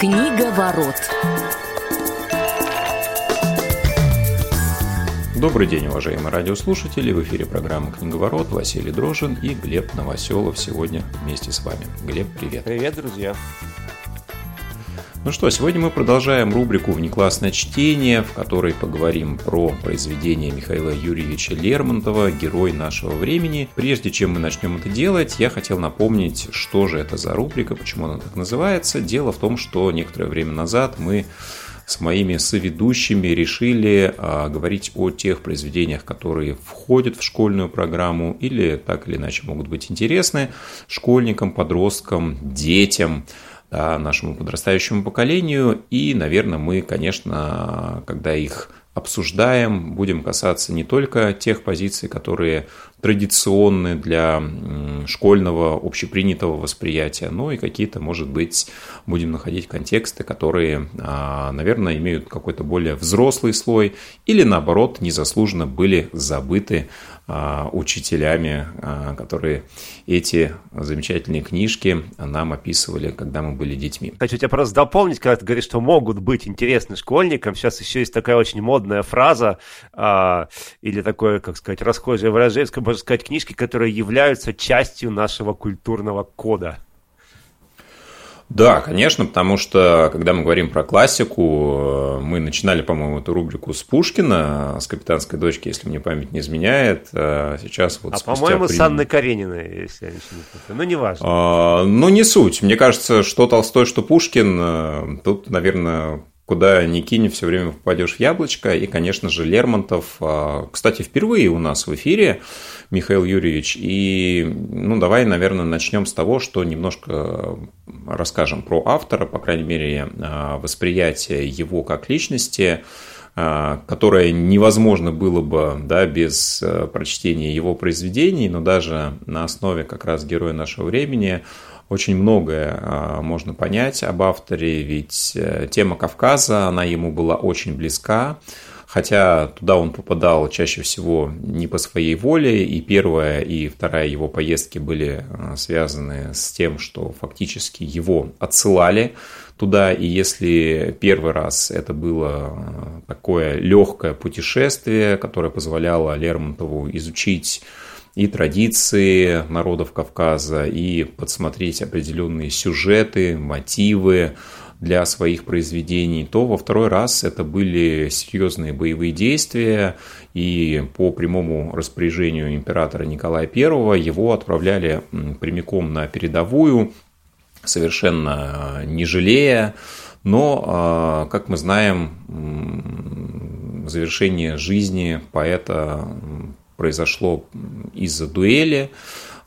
Книга ворот. Добрый день, уважаемые радиослушатели! В эфире программа «Книговорот» Василий Дрожин и Глеб Новоселов сегодня вместе с вами. Глеб, привет! Привет, друзья! Ну что, сегодня мы продолжаем рубрику «Внеклассное чтение», в которой поговорим про произведение Михаила Юрьевича Лермонтова «Герой нашего времени». Прежде чем мы начнем это делать, я хотел напомнить, что же это за рубрика, почему она так называется. Дело в том, что некоторое время назад мы с моими соведущими решили а, говорить о тех произведениях, которые входят в школьную программу или так или иначе могут быть интересны школьникам, подросткам, детям нашему подрастающему поколению. И, наверное, мы, конечно, когда их обсуждаем, будем касаться не только тех позиций, которые традиционны для школьного общепринятого восприятия, но и какие-то, может быть, будем находить контексты, которые, а, наверное, имеют какой-то более взрослый слой или, наоборот, незаслуженно были забыты а, учителями, а, которые эти замечательные книжки нам описывали, когда мы были детьми. Хочу тебя просто дополнить, когда ты говоришь, что могут быть интересны школьникам. Сейчас еще есть такая очень модная фраза а, или такое, как сказать, расхожее выражение, можно сказать, книжки, которые являются частью нашего культурного кода. Да, конечно, потому что, когда мы говорим про классику, мы начинали, по-моему, эту рубрику с Пушкина, с «Капитанской дочки», если мне память не изменяет. А сейчас вот А, по-моему, при... с Анной Карениной, если я ничего не путаю. Ну, неважно. А, ну, не суть. Мне кажется, что Толстой, что Пушкин, э, тут, наверное, куда ни кинь, все время попадешь в яблочко. И, конечно же, Лермонтов, а, кстати, впервые у нас в эфире, Михаил Юрьевич. И, ну, давай, наверное, начнем с того, что немножко расскажем про автора, по крайней мере, а, восприятие его как личности, а, которое невозможно было бы да, без прочтения его произведений, но даже на основе как раз героя нашего времени – очень многое а, можно понять об авторе, ведь э, тема Кавказа, она ему была очень близка, хотя туда он попадал чаще всего не по своей воле, и первая и вторая его поездки были а, связаны с тем, что фактически его отсылали туда, и если первый раз это было а, такое легкое путешествие, которое позволяло Лермонтову изучить и традиции народов Кавказа, и подсмотреть определенные сюжеты, мотивы для своих произведений, то во второй раз это были серьезные боевые действия, и по прямому распоряжению императора Николая I его отправляли прямиком на передовую, совершенно не жалея, но, а, как мы знаем, завершение жизни поэта произошло из-за дуэли,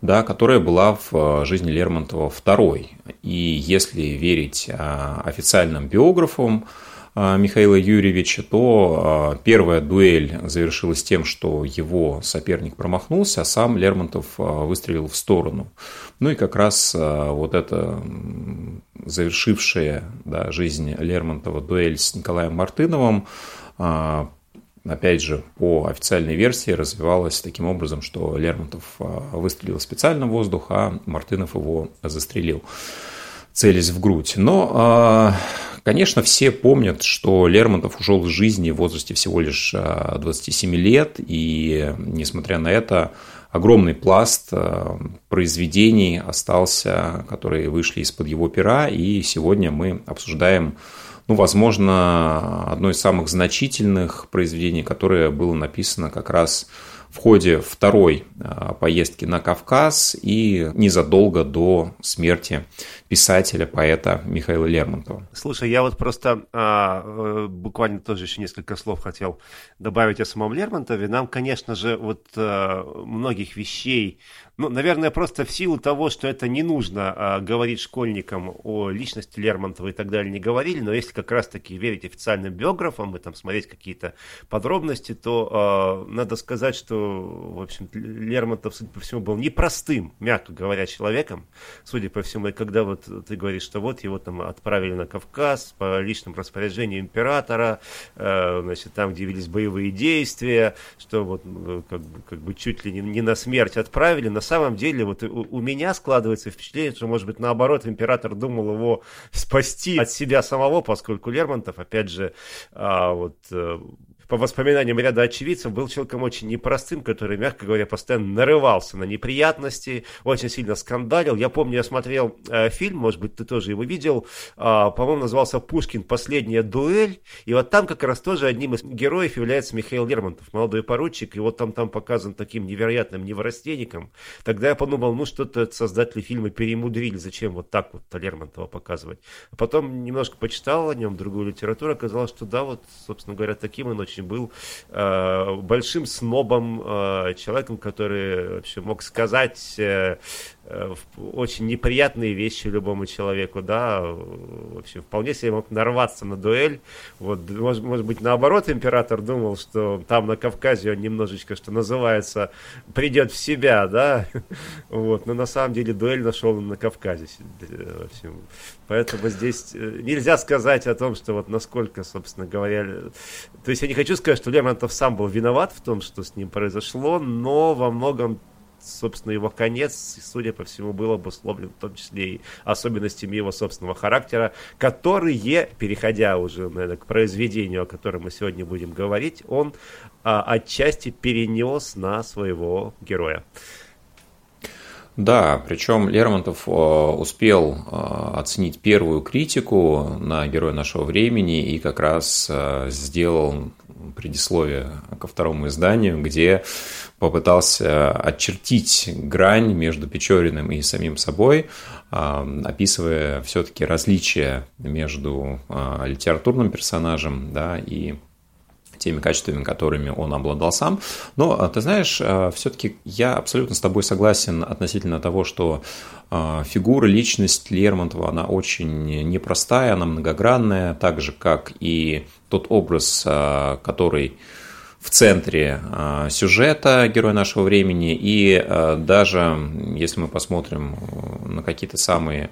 да, которая была в э, жизни Лермонтова второй. И если верить э, официальным биографам э, Михаила Юрьевича, то первая дуэль завершилась тем, что его соперник промахнулся, а сам Лермонтов выстрелил в сторону. Ну и как раз вот эта завершившая да, жизнь Лермонтова дуэль с Николаем Мартыновым опять же, по официальной версии развивалась таким образом, что Лермонтов а, выстрелил специально в воздух, а Мартынов его застрелил, целясь в грудь. Но, а, конечно, все помнят, что Лермонтов ушел из жизни в возрасте всего лишь 27 а, лет, и, несмотря на это, огромный пласт произведений остался, которые вышли из-под его пера, и сегодня мы обсуждаем ну, возможно, одно из самых значительных произведений, которое было написано как раз в ходе второй а, поездки на Кавказ и незадолго до смерти писателя, поэта Михаила Лермонтова. Слушай, я вот просто а, э, буквально тоже еще несколько слов хотел добавить о самом Лермонтове. Нам, конечно же, вот а, многих вещей ну, наверное, просто в силу того, что это не нужно а, говорить школьникам о личности Лермонтова и так далее, не говорили, но если как раз-таки верить официальным биографам и там смотреть какие-то подробности, то а, надо сказать, что, в общем, Лермонтов, судя по всему, был непростым, мягко говоря, человеком, судя по всему, и когда вот ты говоришь, что вот его там отправили на Кавказ по личному распоряжению императора, а, значит, там, где велись боевые действия, что вот как, как бы чуть ли не, не на смерть отправили, на самом деле вот у, у меня складывается впечатление, что, может быть, наоборот, император думал его спасти от себя самого, поскольку Лермонтов, опять же, а, вот э, по воспоминаниям ряда очевидцев, был человеком очень непростым, который, мягко говоря, постоянно нарывался на неприятности, очень сильно скандалил. Я помню, я смотрел э, фильм, может быть, ты тоже его видел, э, по-моему, назывался «Пушкин. Последняя дуэль», и вот там как раз тоже одним из героев является Михаил Лермонтов, молодой поручик, и вот там, там показан таким невероятным неврастенником. Тогда я подумал, ну что-то создатели фильма перемудрили, зачем вот так вот Лермонтова показывать. А потом немножко почитал о нем другую литературу, оказалось, что да, вот, собственно говоря, таким он очень был э, большим снобом, э, человеком, который вообще мог сказать э, э, очень неприятные вещи любому человеку, да, вообще вполне себе мог нарваться на дуэль. Вот, может, может быть, наоборот, император думал, что там на Кавказе он немножечко, что называется, придет в себя, да, вот, но на самом деле дуэль нашел на Кавказе. В общем, Поэтому здесь э, нельзя сказать о том, что вот насколько, собственно говоря... То есть я не хочу сказать, что Лермонтов сам был виноват в том, что с ним произошло, но во многом собственно, его конец, судя по всему, был обусловлен в том числе и особенностями его собственного характера, которые, переходя уже, наверное, к произведению, о котором мы сегодня будем говорить, он а, отчасти перенес на своего героя. Да, причем Лермонтов э, успел э, оценить первую критику на героя нашего времени и как раз э, сделал предисловие ко второму изданию, где попытался очертить грань между Печориным и самим собой, описывая все-таки различия между литературным персонажем да, и теми качествами, которыми он обладал сам. Но, а, ты знаешь, а, все-таки я абсолютно с тобой согласен относительно того, что а, фигура, личность Лермонтова, она очень непростая, она многогранная, так же, как и тот образ, который в центре сюжета героя нашего времени, и даже если мы посмотрим на какие-то самые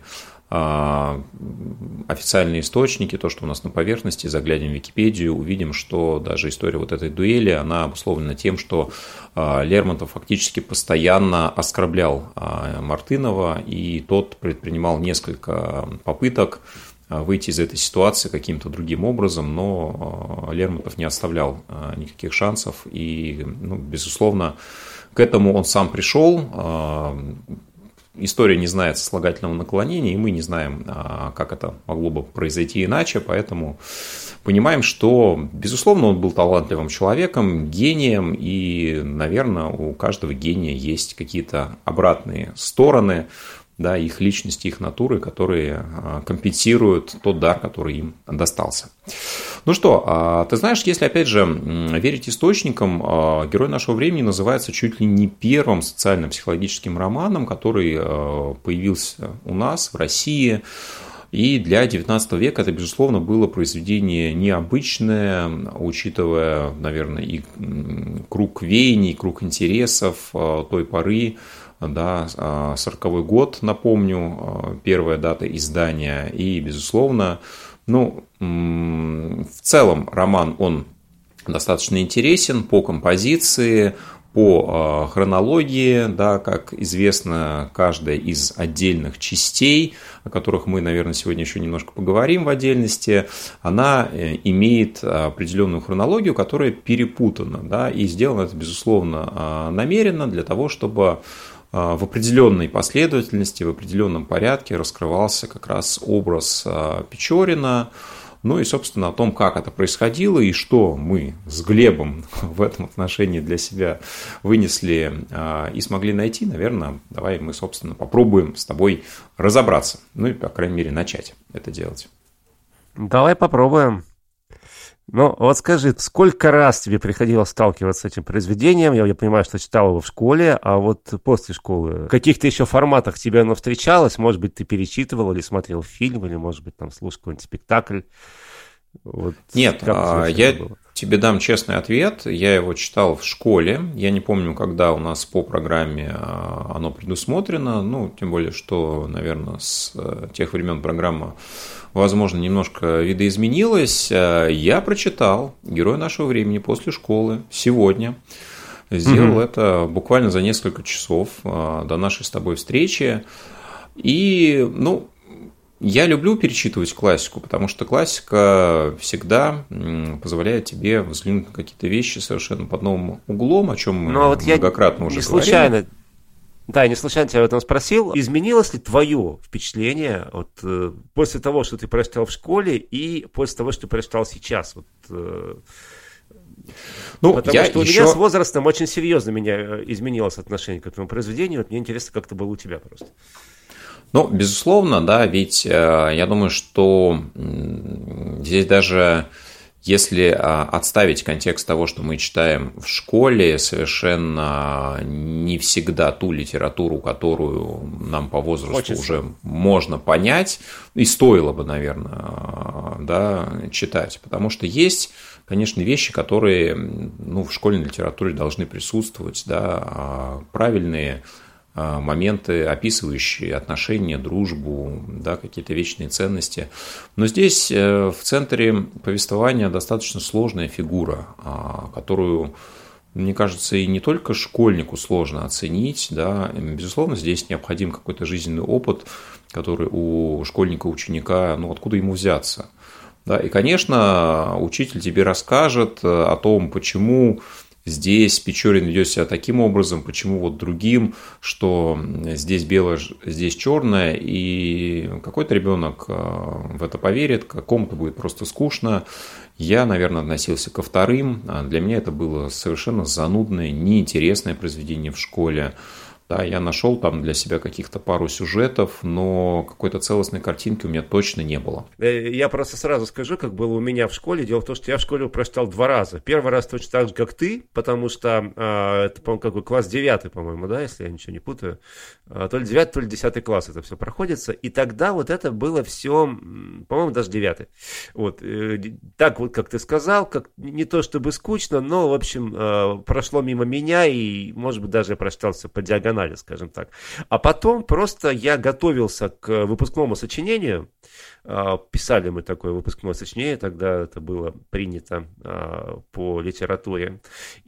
официальные источники, то, что у нас на поверхности, заглянем в Википедию, увидим, что даже история вот этой дуэли, она обусловлена тем, что а, Лермонтов фактически постоянно оскорблял а, Мартынова, и тот предпринимал несколько попыток выйти из этой ситуации каким-то другим образом, но Лермонтов не оставлял никаких шансов, и, ну, безусловно, к этому он сам пришел, История не знает сослагательного наклонения, и мы не знаем, а, как это могло бы произойти иначе, поэтому понимаем, что, безусловно, он был талантливым человеком, гением, и, наверное, у каждого гения есть какие-то обратные стороны, да, их личности, их натуры, которые а, компенсируют тот дар, который им достался. Ну что, а, ты знаешь, если опять же верить источникам, а, герой нашего времени называется чуть ли не первым социально-психологическим романом, который появился у нас в России. И для XIX века это, безусловно, было произведение необычное, учитывая, наверное, и круг веяний, круг интересов той поры, да, 40 а, год, напомню, а, первая дата издания, и, безусловно, ну, в целом роман, он достаточно интересен по композиции, по а, хронологии, да, как известно, каждая из отдельных частей, о которых мы, наверное, сегодня еще немножко поговорим в отдельности, она э, имеет определенную хронологию, которая перепутана, да, и сделано это, безусловно, намеренно для того, чтобы а, в определенной последовательности, в определенном порядке раскрывался как раз образ а, Печорина, ну и, собственно, о том, как это происходило и что мы с Глебом в этом отношении для себя вынесли а, и смогли найти, наверное, давай мы, собственно, попробуем с тобой разобраться, ну и, по крайней мере, начать это делать. Давай попробуем. Ну, вот скажи, сколько раз тебе приходилось сталкиваться с этим произведением? Я, я понимаю, что читал его в школе, а вот после школы, в каких-то еще форматах тебе оно встречалось? Может быть, ты перечитывал или смотрел фильм, или, может быть, там слушал какой-нибудь спектакль? Вот Нет, а, я было? Тебе дам честный ответ. Я его читал в школе. Я не помню, когда у нас по программе а, оно предусмотрено. Ну, тем более, что, наверное, с э, тех времен программа возможно, немножко видоизменилось. Э, я прочитал «Герой нашего времени» после школы сегодня. Сделал mm-hmm. это буквально за несколько часов до нашей с тобой встречи. И, ну, я люблю перечитывать классику, потому что классика всегда позволяет тебе взглянуть на какие-то вещи совершенно под новым углом, о чем мы Но вот многократно я уже не случайно, Да, не случайно тебя об этом спросил. Изменилось ли твое впечатление вот, э, после того, что ты прочитал в школе, и после того, что ты прочитал сейчас? Вот, э, ну, Потому я что еще... у меня с возрастом очень серьезно меня э, изменилось отношение к этому произведению. Вот мне интересно, как это было у тебя просто. Ну, безусловно, да, ведь э, я думаю, что здесь даже если а, отставить контекст того, что мы читаем в школе, совершенно не всегда ту литературу, которую нам по возрасту Хочется. уже можно понять, и стоило бы, наверное, да, читать. Потому что есть, конечно, вещи, которые ну, в школьной литературе должны присутствовать, да, а правильные моменты, описывающие отношения, дружбу, да, какие-то вечные ценности. Но здесь э, в центре повествования достаточно сложная фигура, а, которую, мне кажется, и не только школьнику сложно оценить. Да. Безусловно, здесь необходим какой-то жизненный опыт, который у школьника, ученика, ну откуда ему взяться. Да. И, конечно, учитель тебе расскажет э, о том, почему здесь Печорин ведет себя таким образом, почему вот другим, что здесь белое, здесь черное, и какой-то ребенок э, в это поверит, какому-то будет просто скучно. Я, наверное, относился ко вторым. Для меня это было совершенно занудное, неинтересное произведение в школе. Да, я нашел там для себя каких-то пару сюжетов, но какой-то целостной картинки у меня точно не было. Э, я просто сразу скажу, как было у меня в школе. Дело в том, что я в школе прочитал два раза. Первый раз точно так же, как ты, потому что э, это, по-моему, какой класс девятый, по-моему, да, если я ничего не путаю. Э, то ли девятый, то ли десятый класс это все проходится. И тогда вот это было все, по-моему, даже девятый. Вот. Э, так вот, как ты сказал, как не то чтобы скучно, но, в общем, э, прошло мимо меня, и, может быть, даже я прочитался по диагонали диагонали, скажем так. А потом просто я готовился к выпускному сочинению, а, писали мы такое выпускное сочинение, тогда это было принято а, по литературе.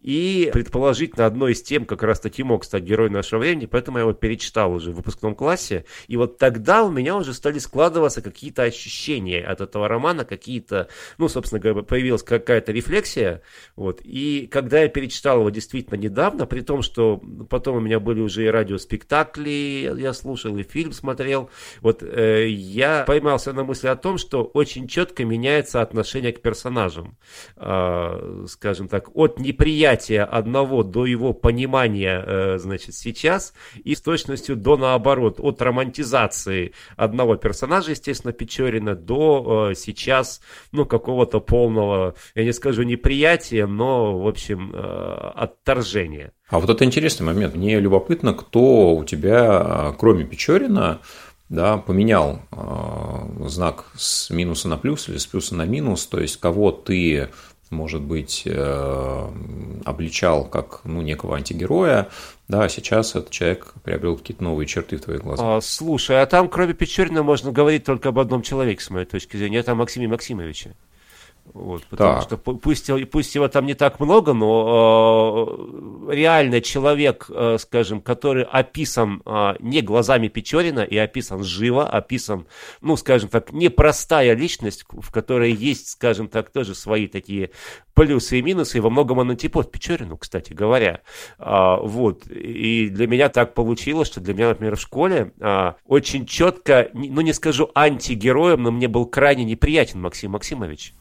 И предположительно одной из тем как раз таки мог стать герой нашего времени, поэтому я его перечитал уже в выпускном классе. И вот тогда у меня уже стали складываться какие-то ощущения от этого романа, какие-то, ну, собственно говоря, появилась какая-то рефлексия. Вот. И когда я перечитал его действительно недавно, при том, что потом у меня были уже и радиоспектакли, я слушал, и фильм смотрел, вот э, я поймался на мысли о том, что очень четко меняется отношение к персонажам. Э, скажем так, от неприятия одного до его понимания, э, значит, сейчас, и с точностью до наоборот, от романтизации одного персонажа, естественно, Печорина, до э, сейчас, ну, какого-то полного, я не скажу неприятия, но, в общем, э, отторжения. А вот это интересный момент. Мне любопытно, кто у тебя, кроме Печорина, да, поменял э, знак с минуса на плюс или с плюса на минус, то есть кого ты, может быть, э, обличал как ну, некого антигероя, да, а сейчас этот человек приобрел какие-то новые черты в твоих глазах. А, слушай, а там кроме Печорина можно говорить только об одном человеке, с моей точки зрения, это о Максиме Максимовиче. Вот, потому так. что пусть, пусть его там не так много, но э, реально человек, э, скажем, который описан э, не глазами Печорина и описан живо, описан, ну, скажем так, непростая личность, в которой есть, скажем так, тоже свои такие плюсы и минусы, и во многом он антипод Печорину, кстати говоря. А, вот, и для меня так получилось, что для меня, например, в школе а, очень четко, ну, не скажу антигероем, но мне был крайне неприятен Максим Максимович.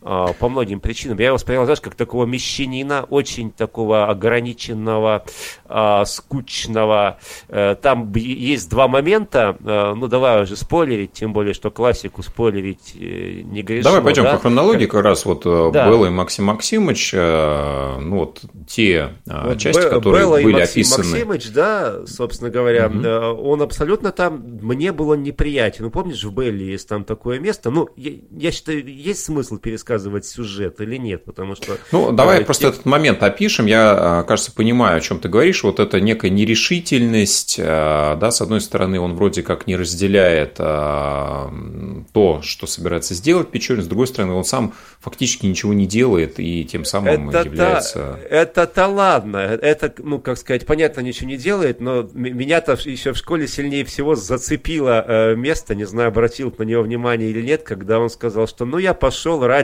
А, по многим причинам. Я его воспринял, знаешь, как такого мещанина, очень такого ограниченного, а, скучного. Э, там есть два момента, э, ну давай уже спойлерить, тем более, что классику спойлерить э, не грешно. Давай пойдем да? по хронологии, как раз вот да. Белла и Максим Максимович, ну вот те вот части, Б- которые Белла были и Максим описаны. Максимович, да, собственно говоря, угу. он абсолютно там, мне было неприятен. Ну помнишь, в Белле есть там такое место, ну я, я считаю, есть смысл пересказывать сюжет или нет, потому что... Ну, давай э, просто те... этот момент опишем. Я, кажется, понимаю, о чем ты говоришь. Вот это некая нерешительность, да, с одной стороны, он вроде как не разделяет то, что собирается сделать Печорин, с другой стороны, он сам фактически ничего не делает и тем самым это является... Это-то ладно, это, ну, как сказать, понятно, ничего не делает, но меня-то еще в школе сильнее всего зацепило э, место, не знаю, обратил на него внимание или нет, когда он сказал, что ну я пошел ради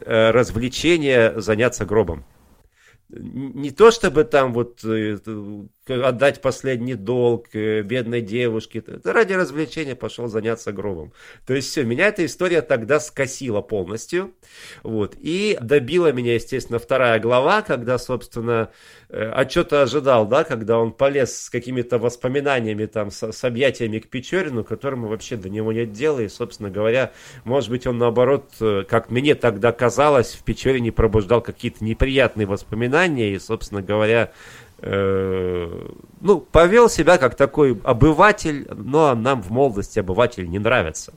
э, развлечения заняться гробом. Не то чтобы там вот э, отдать последний долг э, бедной девушке. Ради развлечения пошел заняться гробом. То есть все, меня эта история тогда скосила полностью. Вот. И добила меня, естественно, вторая глава, когда, собственно, э, отчета ожидал, да, когда он полез с какими-то воспоминаниями, там, с, с объятиями к Печорину, которому вообще до него нет дела. И, собственно говоря, может быть, он наоборот, э, как мне тогда казалось, в Печорине пробуждал какие-то неприятные воспоминания. И, собственно говоря, Э, ну, повел себя как такой обыватель, но нам в молодости обыватель не нравится.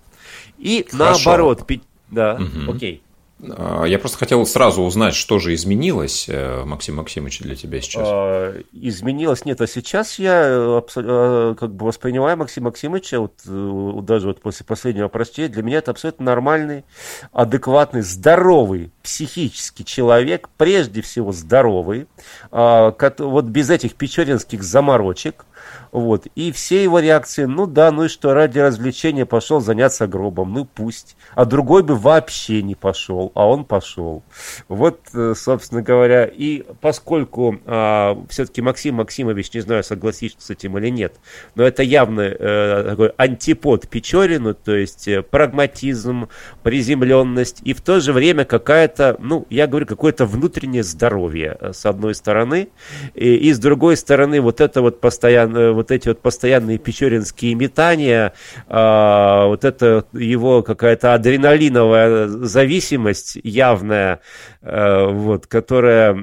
И Хорошо. наоборот, да, угу. окей. А, я просто хотел сразу узнать, что же изменилось, э, Максим Максимович, для тебя сейчас. А, изменилось нет, а сейчас я э, э, как бы воспринимаю Максима Максимовича, вот, даже вот после последнего прочтения, для меня это абсолютно нормальный, адекватный, здоровый психический человек, прежде всего здоровый, а, вот без этих печоринских заморочек, вот. И все его реакции, ну да, ну и что, ради развлечения пошел заняться гробом, ну пусть. А другой бы вообще не пошел, а он пошел. Вот, э, собственно говоря, и поскольку а, все-таки Максим Максимович, не знаю, согласишься с этим или нет, но это явно э, такой антипод Печорину, то есть э, прагматизм, приземленность и в то же время какая-то, ну, я говорю, какое-то внутреннее здоровье, э, с одной стороны, и, и с другой стороны вот это вот постоянно вот эти вот постоянные печоринские метания, а, вот это его какая-то адреналиновая зависимость явная, а, вот, которая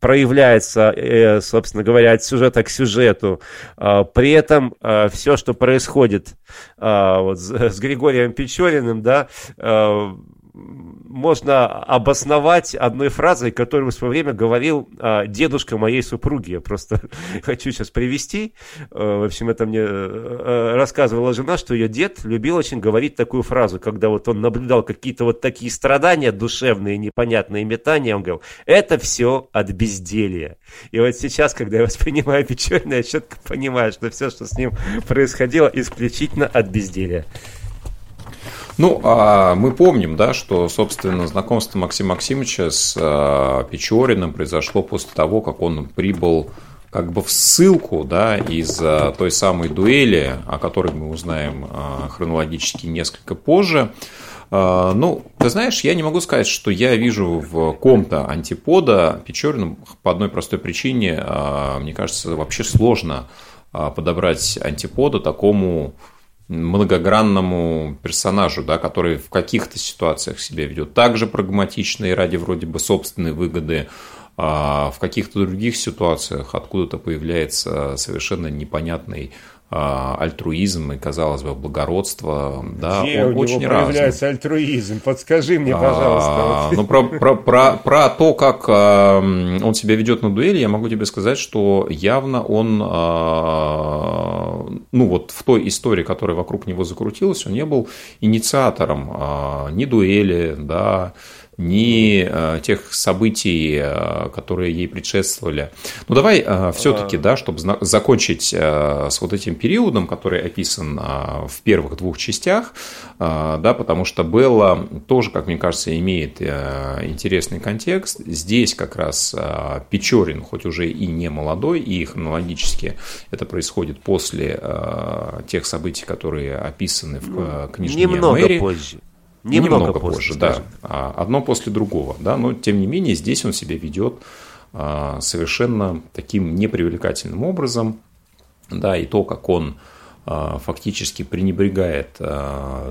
проявляется, э, собственно говоря, от сюжета к сюжету. А, при этом все, что происходит вот, с Григорием Печориным, да, можно обосновать одной фразой, которую в свое время говорил а, дедушка моей супруги. Я просто хочу сейчас привести. А, в общем, это мне а, рассказывала жена, что ее дед любил очень говорить такую фразу, когда вот он наблюдал какие-то вот такие страдания душевные, непонятные метания, он говорил, это все от безделья. И вот сейчас, когда я воспринимаю Печорина, я четко понимаю, что все, что с ним происходило, исключительно от безделья. Ну, а мы помним, да, что, собственно, знакомство Максима Максимовича с а, Печориным произошло после того, как он прибыл как бы в ссылку да, из той самой дуэли, о которой мы узнаем а, хронологически несколько позже. А, ну, ты знаешь, я не могу сказать, что я вижу в ком-то антипода Печориным по одной простой причине. Мне кажется, вообще сложно подобрать антипода такому многогранному персонажу, да, который в каких-то ситуациях себя ведет также прагматично и ради вроде бы собственной выгоды, а в каких-то других ситуациях откуда-то появляется совершенно непонятный альтруизм и, казалось бы, благородство, да, Где он у очень него разный. появляется альтруизм? Подскажи мне, пожалуйста. А, ну, про, про, про, про то, как а, он себя ведет на дуэли, я могу тебе сказать, что явно он, а, ну, вот в той истории, которая вокруг него закрутилась, он не был инициатором а, ни дуэли, да, ни э, тех событий, э, которые ей предшествовали. Ну давай э, все-таки, да, чтобы закончить с вот этим периодом, который описан в первых двух частях, да, потому что Белла тоже, как мне кажется, имеет интересный контекст. Здесь как раз Печорин, хоть уже и не молодой, и хронологически это происходит после тех событий, которые описаны в ну, книжке Немного Мэри. позже. Немного, Немного позже, позже да. А, одно после другого, да, но тем не менее здесь он себя ведет а, совершенно таким непривлекательным образом, да, и то, как он а, фактически пренебрегает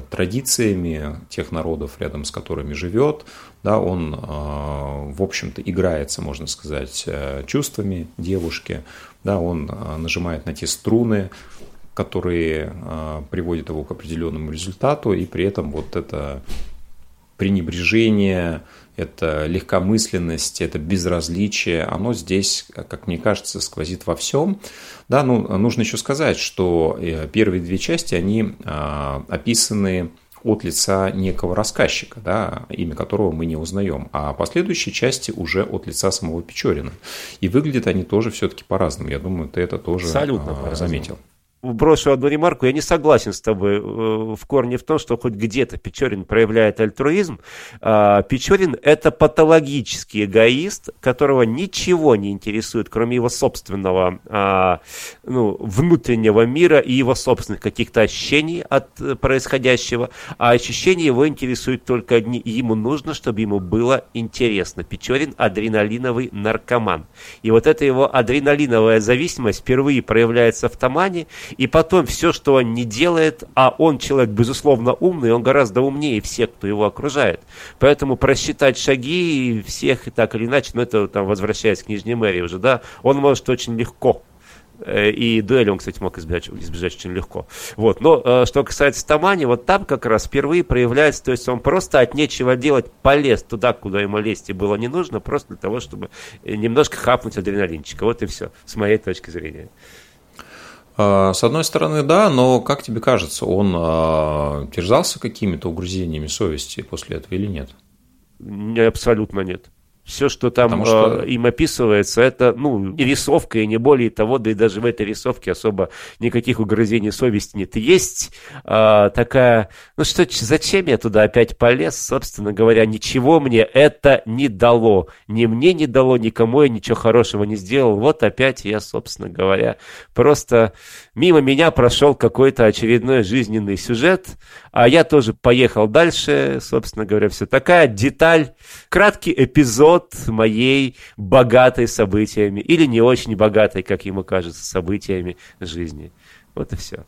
традициями тех народов, рядом с которыми живет, да, он, в общем-то, играется, можно сказать, чувствами девушки, да, он нажимает на те струны, которые а, приводят его к определенному результату, и при этом вот это пренебрежение, это легкомысленность, это безразличие, оно здесь, как мне кажется, сквозит во всем. Да, ну, нужно еще сказать, что э, первые две части, они а, описаны от лица некого рассказчика, да, имя которого мы не узнаем, а последующие части уже от лица самого Печорина. И выглядят они тоже все-таки по-разному. Я думаю, ты это тоже Абсолютно заметил брошу одну ремарку, я не согласен с тобой э, в корне в том, что хоть где-то Печорин проявляет альтруизм. А, Печорин – это патологический эгоист, которого ничего не интересует, кроме его собственного а, ну, внутреннего мира и его собственных каких-то ощущений от происходящего. А ощущения его интересуют только одни. Ему нужно, чтобы ему было интересно. Печорин – адреналиновый наркоман. И вот эта его адреналиновая зависимость впервые проявляется в Тамане, и потом все, что он не делает, а он человек, безусловно, умный, он гораздо умнее всех, кто его окружает. Поэтому просчитать шаги всех и так или иначе, ну это там возвращаясь к Нижней мэрии уже, да, он может очень легко. Э, и дуэли он, кстати, мог избежать, избежать очень легко. Вот. Но э, что касается Тамани, вот там как раз впервые проявляется, то есть он просто от нечего делать полез туда, куда ему лезть и было не нужно, просто для того, чтобы немножко хапнуть адреналинчика. Вот и все, с моей точки зрения. А, с одной стороны, да, но как тебе кажется, он а, терзался какими-то угрызениями совести после этого или нет? Абсолютно нет. Все, что там что... э, им описывается, это, ну, рисовка, и не более того, да и даже в этой рисовке особо никаких угрызений совести нет. Есть э, такая, ну что, зачем я туда опять полез, собственно говоря, ничего мне это не дало. Ни мне не дало, никому я ничего хорошего не сделал. Вот опять я, собственно говоря, просто мимо меня прошел какой-то очередной жизненный сюжет, а я тоже поехал дальше, собственно говоря, все. Такая деталь, краткий эпизод моей богатой событиями или не очень богатой, как ему кажется, событиями жизни. Вот и все.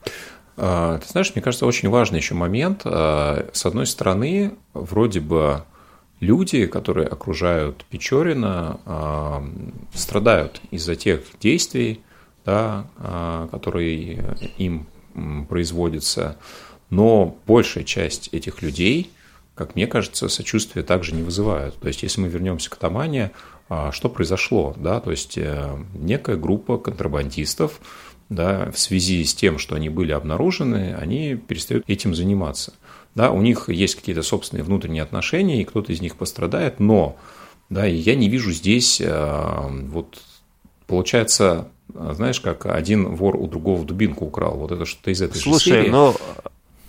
А, ты знаешь, мне кажется, очень важный еще момент. А, с одной стороны, вроде бы люди, которые окружают Печорина, а, страдают из-за тех действий, да, которые им производятся. Но большая часть этих людей, как мне кажется, сочувствия также не вызывают. То есть, если мы вернемся к Тамане, а, что произошло? Да? То есть, э, некая группа контрабандистов да, в связи с тем, что они были обнаружены, они перестают этим заниматься. Да, у них есть какие-то собственные внутренние отношения, и кто-то из них пострадает, но да, и я не вижу здесь, э, вот получается, знаешь, как один вор у другого дубинку украл. Вот это что-то из этой Слушай, же серии. но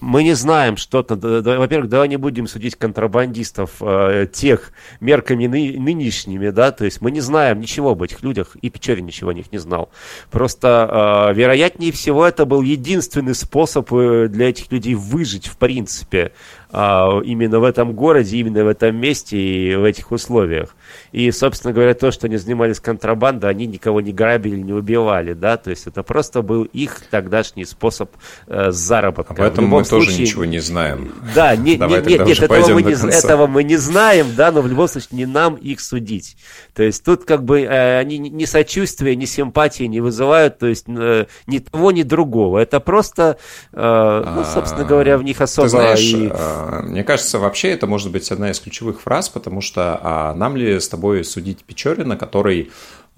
мы не знаем что-то. Во-первых, давай не будем судить контрабандистов э, тех мерками ны, нынешними, да, то есть мы не знаем ничего об этих людях, и Печорин ничего о них не знал. Просто, э, вероятнее всего, это был единственный способ э, для этих людей выжить, в принципе, э, именно в этом городе, именно в этом месте и в этих условиях. И, собственно говоря, то, что они занимались контрабандой, они никого не грабили, не убивали, да, то есть это просто был их тогдашний способ э, заработка. Об этом мы случае, тоже ничего не знаем. Да, не, не, нет, нет, этого мы, не, этого мы не знаем, да, но в любом случае не нам их судить. То есть тут как бы э, они ни сочувствия, ни симпатии не вызывают, то есть э, ни того, ни другого. Это просто, э, ну, собственно говоря, в них особо... Ты знаешь, и... э, мне кажется, вообще это может быть одна из ключевых фраз, потому что а нам ли с тобой судить Печорина, который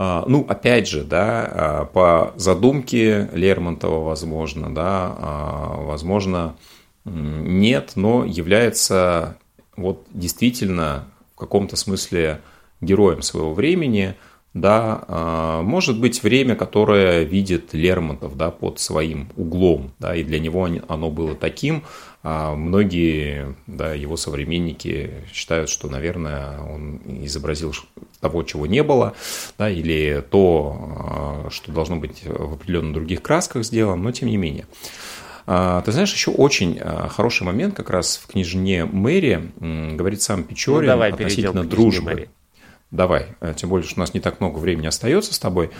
а, ну, опять же, да, а, по задумке Лермонтова, возможно, да, а, возможно, нет, но является вот действительно в каком-то смысле героем своего времени, да, может быть время, которое видит Лермонтов, да, под своим углом, да, и для него оно было таким, а многие да, его современники считают, что, наверное, он изобразил того, чего не было, да, или то, а, что должно быть в определенно других красках сделано, но тем не менее. А, ты знаешь, еще очень а, хороший момент как раз в княжне Мэри говорит сам Печорин ну, давай относительно дружбы. Мэри. Давай, тем более, что у нас не так много времени остается с тобой.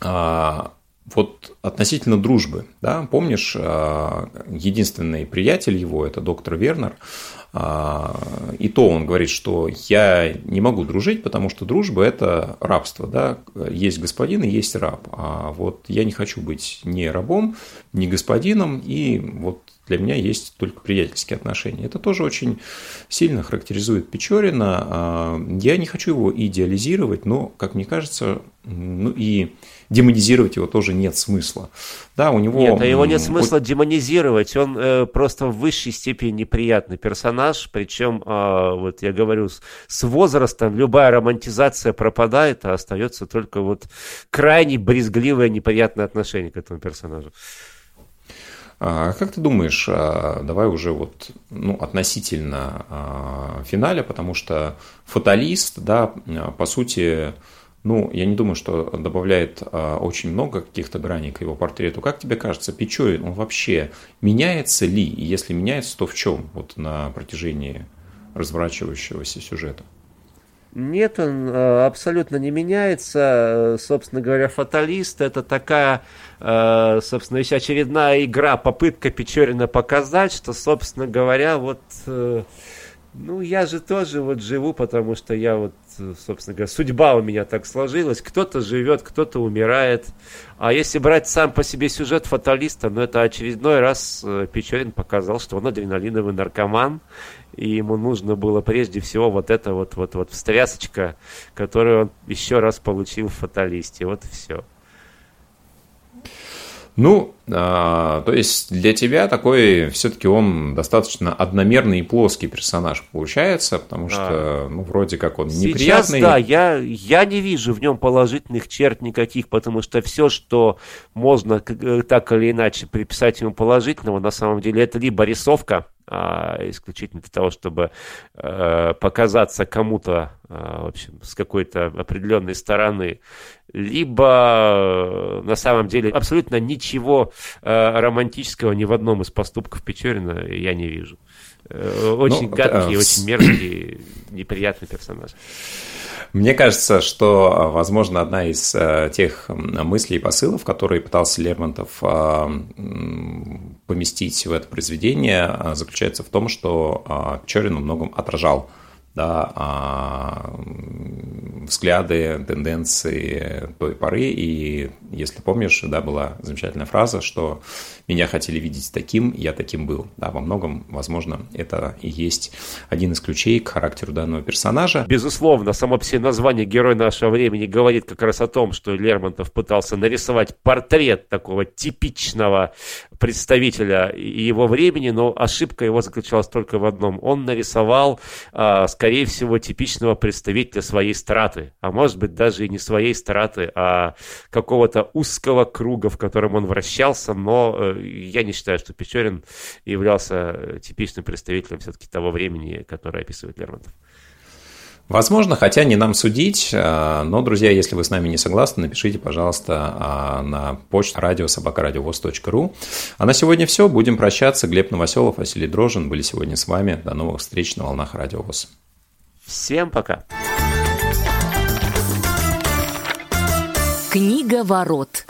Да. Вот относительно дружбы, да, помнишь, единственный приятель его, это доктор Вернер, И то он говорит, что я не могу дружить, потому что дружба – это рабство. Да? Есть господин и есть раб. А вот я не хочу быть ни рабом, ни господином, и вот для меня есть только приятельские отношения. Это тоже очень сильно характеризует Печорина. А, я не хочу его идеализировать, но, как мне кажется, ну и демонизировать его тоже нет смысла. Да, у него... Нет, а его нет смысла демонизировать, он э, просто в высшей степени неприятный персонаж, причем, э, вот я говорю, с, с возрастом любая романтизация пропадает, а остается только вот крайне брезгливое неприятное отношение к этому персонажу. А как ты думаешь, а, давай уже вот ну, относительно а, финаля, потому что фаталист, да, по сути, ну, я не думаю, что добавляет очень много каких-то граней к его портрету. Как тебе кажется, Печорин, он вообще меняется ли? И если меняется, то в чем вот на протяжении разворачивающегося сюжета? Нет, он э, абсолютно не меняется. Собственно говоря, фаталист это такая, э, собственно, еще очередная игра, попытка Печорина показать, что, собственно говоря, вот, э, ну, я же тоже вот живу, потому что я вот, собственно говоря, судьба у меня так сложилась. Кто-то живет, кто-то умирает. А если брать сам по себе сюжет фаталиста, ну, это очередной раз Печорин показал, что он адреналиновый наркоман и ему нужно было прежде всего вот это вот, вот, вот встрясочка, которую он еще раз получил в фаталисте. Вот и все. Ну, а, то есть для тебя такой все-таки он достаточно одномерный и плоский персонаж получается, потому что, ну, вроде как он Сейчас, неприятный. да, я, я не вижу в нем положительных черт никаких, потому что все, что можно э, так или иначе приписать ему положительного, на самом деле это либо рисовка, а, исключительно для того, чтобы а, показаться кому-то, а, в общем, с какой-то определенной стороны, либо на самом деле абсолютно ничего а, романтического ни в одном из поступков Печорина я не вижу. Э, очень ну, гадкий, а... очень мерзкий, неприятный персонаж. Мне кажется, что, возможно, одна из э, тех мыслей и посылов, которые пытался Лермонтов э, поместить в это произведение, э, заключается в том, что Печорин во многом отражал да, а, взгляды, тенденции той поры. И если помнишь, да, была замечательная фраза, что меня хотели видеть таким, я таким был. Да, во многом, возможно, это и есть один из ключей к характеру данного персонажа. Безусловно, само все название «Герой нашего времени» говорит как раз о том, что Лермонтов пытался нарисовать портрет такого типичного представителя его времени, но ошибка его заключалась только в одном. Он нарисовал, а, скорее всего, типичного представителя своей страты, а может быть даже и не своей страты, а какого-то узкого круга, в котором он вращался, но э, я не считаю, что Печорин являлся типичным представителем все-таки того времени, которое описывает Лермонтов. Возможно, хотя не нам судить, э, но, друзья, если вы с нами не согласны, напишите, пожалуйста, э, на почту радиособакарадиовоз.ру. А на сегодня все. Будем прощаться. Глеб Новоселов, Василий Дрожин были сегодня с вами. До новых встреч на волнах Радиовоз. Всем пока. Книга ворот.